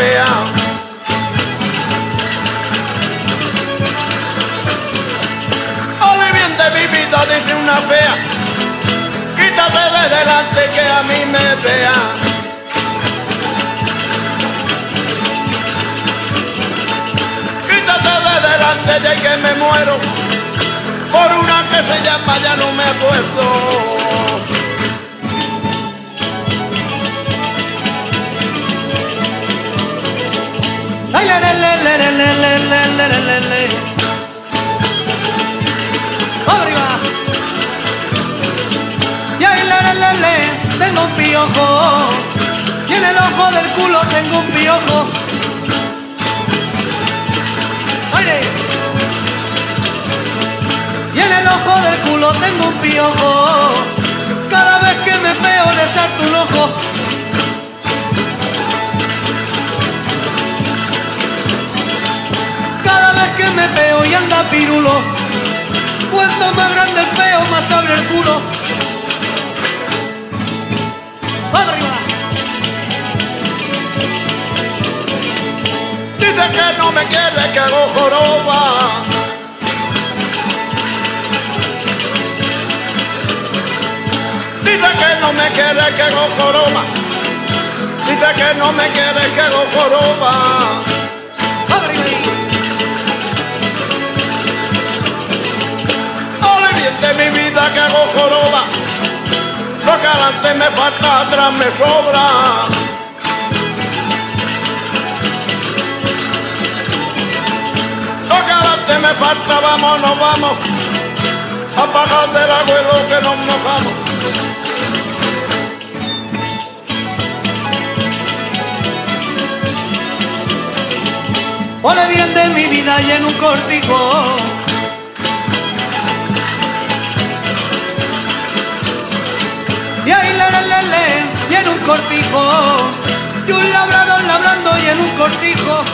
fea. Ole bien de mi vida dice una fea. Quítate de delante que a mí me vea. delante de que me muero por una que se llama ya no me acuerdo. Tengo un piojo. Y en el ojo del culo tengo un piojo. Y en el ojo del culo tengo un piojo. Cada vez que me veo pirulo. Cuanto más grande el peo, más abre el culo. Dice que no me quiere, que hago joroba. Dice que no me quiere, que hago joroba. Dice que no me quiere, que hago joroba. Adelante me falta, atrás me sobra. me falta, vamos, nos vamos a pagar del abuelo que nos mojamos. Ole bien de mi vida y en un cortijo. Cortijo. Y un labrador labrando y en un cortijo.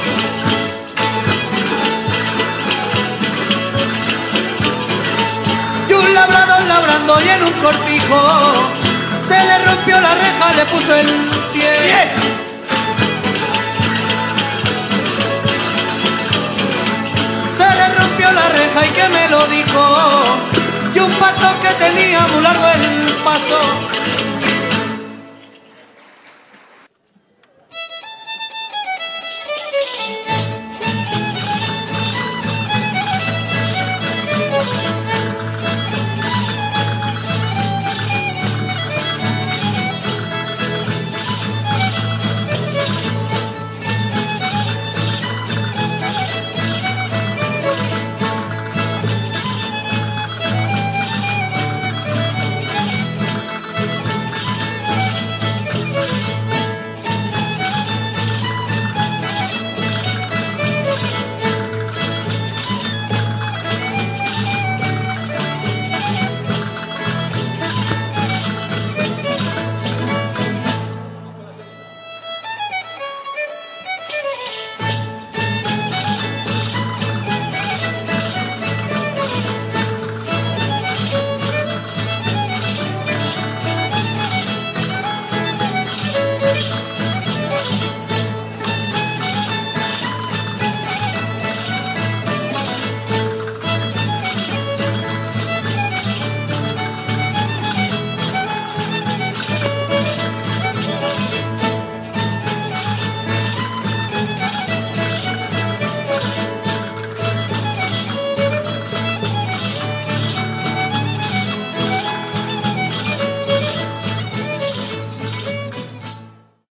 un labrador labrando y en un cortijo se le rompió la reja, le puso el pie. Rompió la reja y que me lo dijo. Y un pato que tenía muy largo el